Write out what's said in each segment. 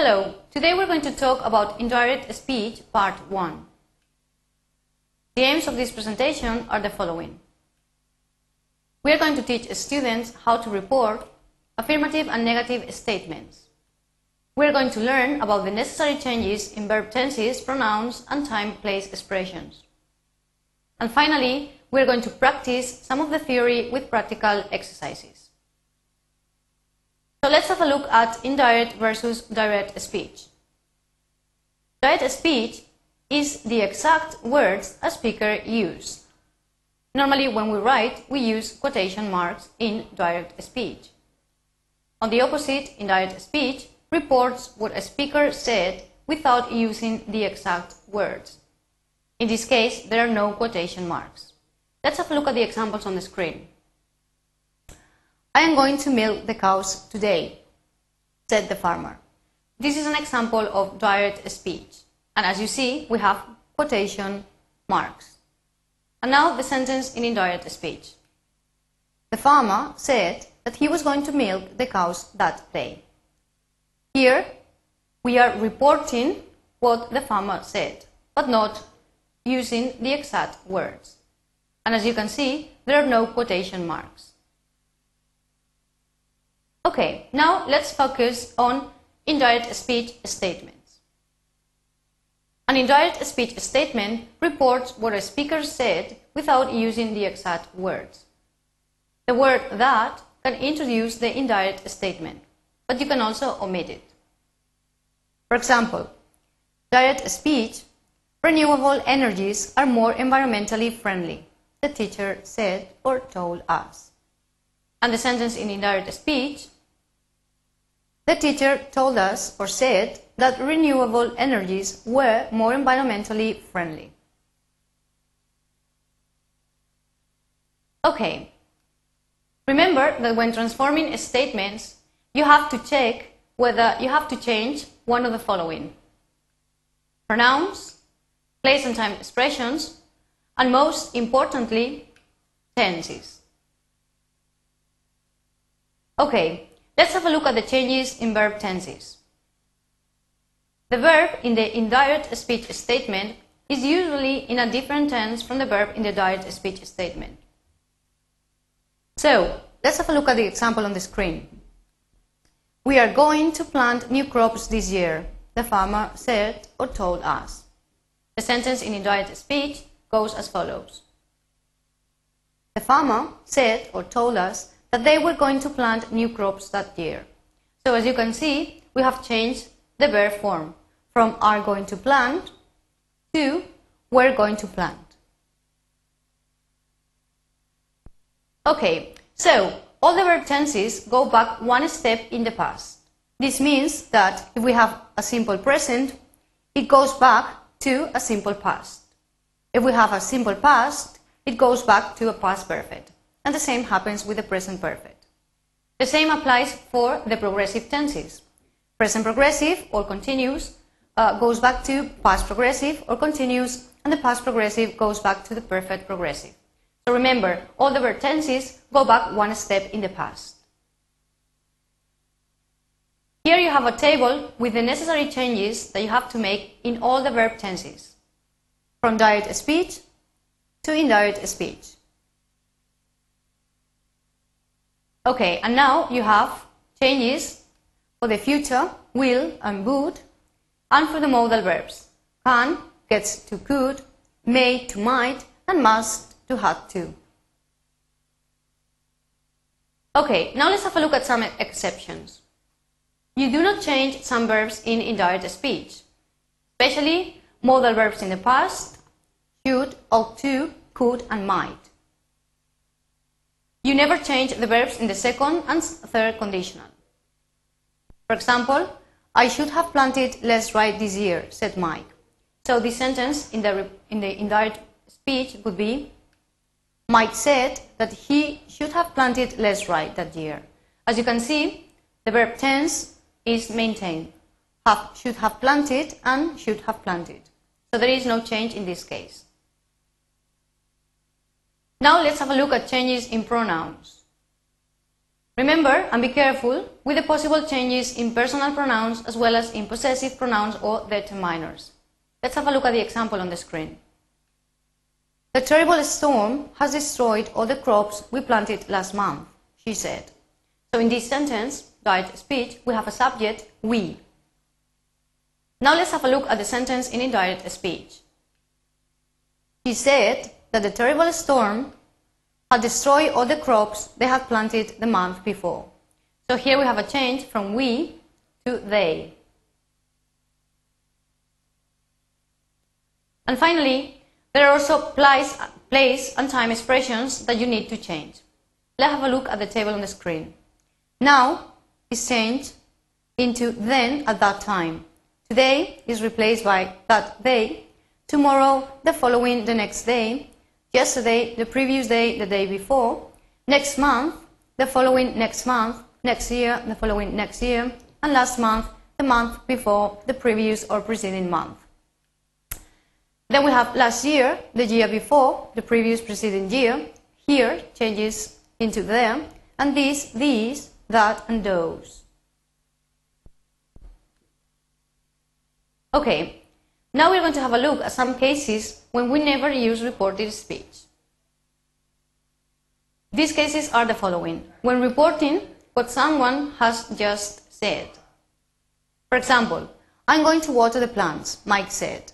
Hello, today we're going to talk about indirect speech part 1. The aims of this presentation are the following. We are going to teach students how to report affirmative and negative statements. We are going to learn about the necessary changes in verb tenses, pronouns, and time-place expressions. And finally, we are going to practice some of the theory with practical exercises. So let's have a look at indirect versus direct speech. Direct speech is the exact words a speaker uses. Normally when we write, we use quotation marks in direct speech. On the opposite, indirect speech reports what a speaker said without using the exact words. In this case, there are no quotation marks. Let's have a look at the examples on the screen. I am going to milk the cows today, said the farmer. This is an example of direct speech. And as you see, we have quotation marks. And now the sentence in indirect speech. The farmer said that he was going to milk the cows that day. Here, we are reporting what the farmer said, but not using the exact words. And as you can see, there are no quotation marks. Okay, now let's focus on indirect speech statements. An indirect speech statement reports what a speaker said without using the exact words. The word that can introduce the indirect statement, but you can also omit it. For example, direct speech, renewable energies are more environmentally friendly, the teacher said or told us. And the sentence in indirect speech, the teacher told us or said that renewable energies were more environmentally friendly. Okay. Remember that when transforming statements, you have to check whether you have to change one of the following. Pronouns, place and time expressions, and most importantly, tenses. Okay, Let's have a look at the changes in verb tenses. The verb in the indirect speech statement is usually in a different tense from the verb in the direct speech statement. So, let's have a look at the example on the screen. We are going to plant new crops this year, the farmer said or told us. The sentence in indirect speech goes as follows. The farmer said or told us that they were going to plant new crops that year. So as you can see, we have changed the verb form from are going to plant to we're going to plant. Okay, so all the verb tenses go back one step in the past. This means that if we have a simple present, it goes back to a simple past. If we have a simple past, it goes back to a past perfect and the same happens with the present perfect. The same applies for the progressive tenses. Present progressive or continuous uh, goes back to past progressive or continuous, and the past progressive goes back to the perfect progressive. So remember, all the verb tenses go back one step in the past. Here you have a table with the necessary changes that you have to make in all the verb tenses, from direct speech to indirect speech. Okay, and now you have changes for the future, will and would, and for the modal verbs. Can gets to could, may to might, and must to had to. Okay, now let's have a look at some exceptions. You do not change some verbs in indirect speech, especially modal verbs in the past, should, ought to, could, and might. You never change the verbs in the second and third conditional. For example, I should have planted less rye this year, said Mike. So this sentence in the, in the indirect speech would be, Mike said that he should have planted less rye that year. As you can see, the verb tense is maintained. Have, should have planted and should have planted. So there is no change in this case. Now let's have a look at changes in pronouns. Remember and be careful with the possible changes in personal pronouns as well as in possessive pronouns or determiners. Let's have a look at the example on the screen. The terrible storm has destroyed all the crops we planted last month, she said. So in this sentence, direct speech, we have a subject, we. Now let's have a look at the sentence in indirect speech. She said that the terrible storm had destroyed all the crops they had planted the month before. So here we have a change from we to they. And finally, there are also place, place and time expressions that you need to change. Let's have a look at the table on the screen. Now is changed into then at that time. Today is replaced by that day. Tomorrow, the following, the next day yesterday, the previous day, the day before, next month, the following next month, next year, the following next year, and last month, the month before the previous or preceding month. Then we have last year, the year before, the previous preceding year. Here changes into there, and this, these, that, and those. Okay, now we're going to have a look at some cases when we never use reported speech. These cases are the following. When reporting what someone has just said. For example, I'm going to water the plants, Mike said.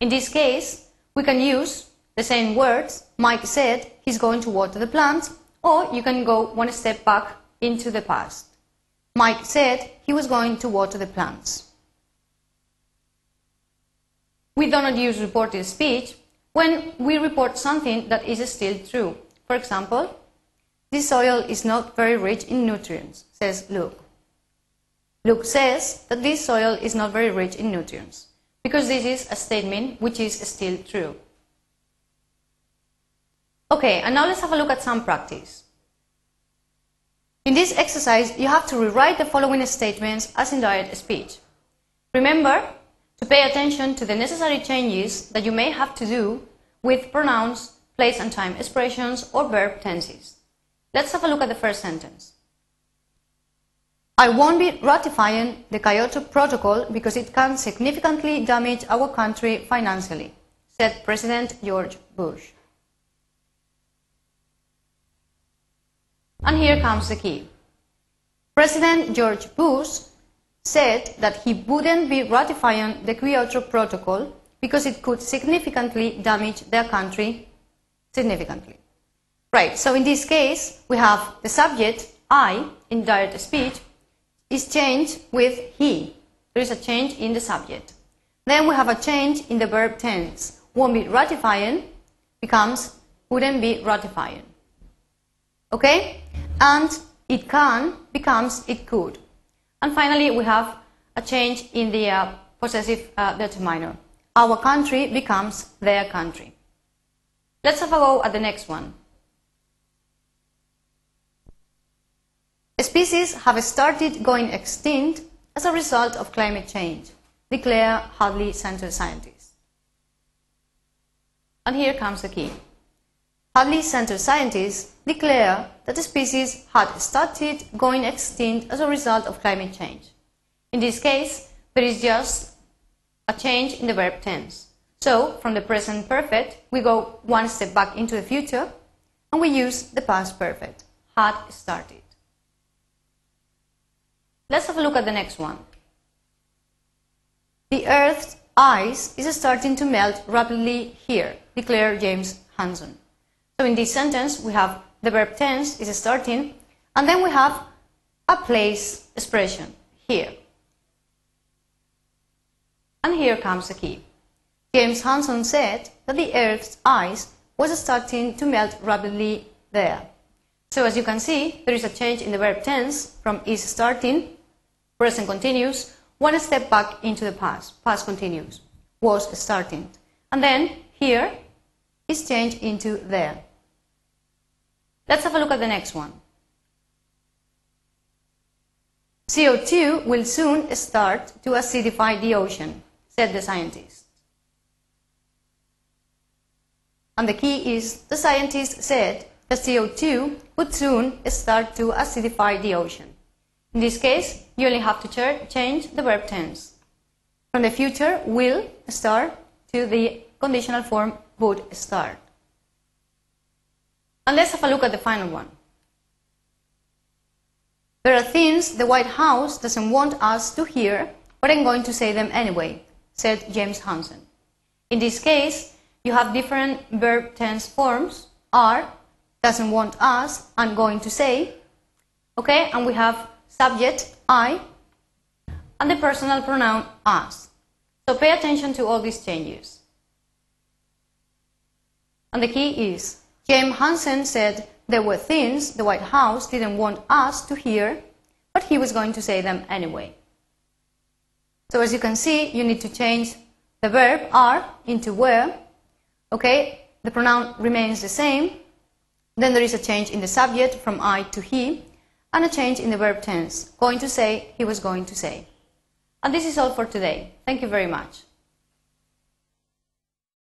In this case, we can use the same words. Mike said he's going to water the plants, or you can go one step back into the past. Mike said he was going to water the plants. We do not use reported speech when we report something that is still true. For example, this soil is not very rich in nutrients, says Luke. Luke says that this soil is not very rich in nutrients because this is a statement which is still true. Okay, and now let's have a look at some practice. In this exercise, you have to rewrite the following statements as indirect speech. Remember to pay attention to the necessary changes that you may have to do with pronouns, place and time expressions, or verb tenses. Let's have a look at the first sentence. I won't be ratifying the Kyoto Protocol because it can significantly damage our country financially, said President George Bush. And here comes the key. President George Bush said that he wouldn't be ratifying the Kyoto Protocol because it could significantly damage their country significantly. Right, so in this case, we have the subject, I, in direct speech, is changed with he. There is a change in the subject. Then we have a change in the verb tense. Won't be ratifying becomes wouldn't be ratifying. Okay? And it can becomes it could. And finally, we have a change in the uh, possessive uh, determiner. Our country becomes their country. Let's have a go at the next one. Species have started going extinct as a result of climate change, declare Hadley Center scientists. And here comes the key. Hadley Center scientists declare that the species had started going extinct as a result of climate change. In this case, there is just a change in the verb tense. So, from the present perfect, we go one step back into the future and we use the past perfect, had started. Let's have a look at the next one. The Earth's ice is starting to melt rapidly here, declared James Hansen. So in this sentence, we have the verb tense is starting, and then we have a place expression here. And here comes the key. James Hansen said that the Earth's ice was starting to melt rapidly there. So as you can see, there is a change in the verb tense from is starting, present continuous, one step back into the past, past continuous, was starting. And then here is changed into there. Let's have a look at the next one. CO2 will soon start to acidify the ocean, said the scientist. And the key is the scientist said that CO2 would soon start to acidify the ocean. In this case, you only have to ch- change the verb tense. From the future will start to the conditional form would start. And let's have a look at the final one. There are things the White House doesn't want us to hear, but I'm going to say them anyway, said James Hansen. In this case, you have different verb tense forms are, doesn't want us, I'm going to say. Okay, and we have subject I and the personal pronoun us. So pay attention to all these changes. And the key is James Hansen said there were things the White House didn't want us to hear, but he was going to say them anyway. So as you can see, you need to change the verb are into were. Okay, the pronoun remains the same. Then there is a change in the subject from I to he, and a change in the verb tense. Going to say, he was going to say. And this is all for today. Thank you very much.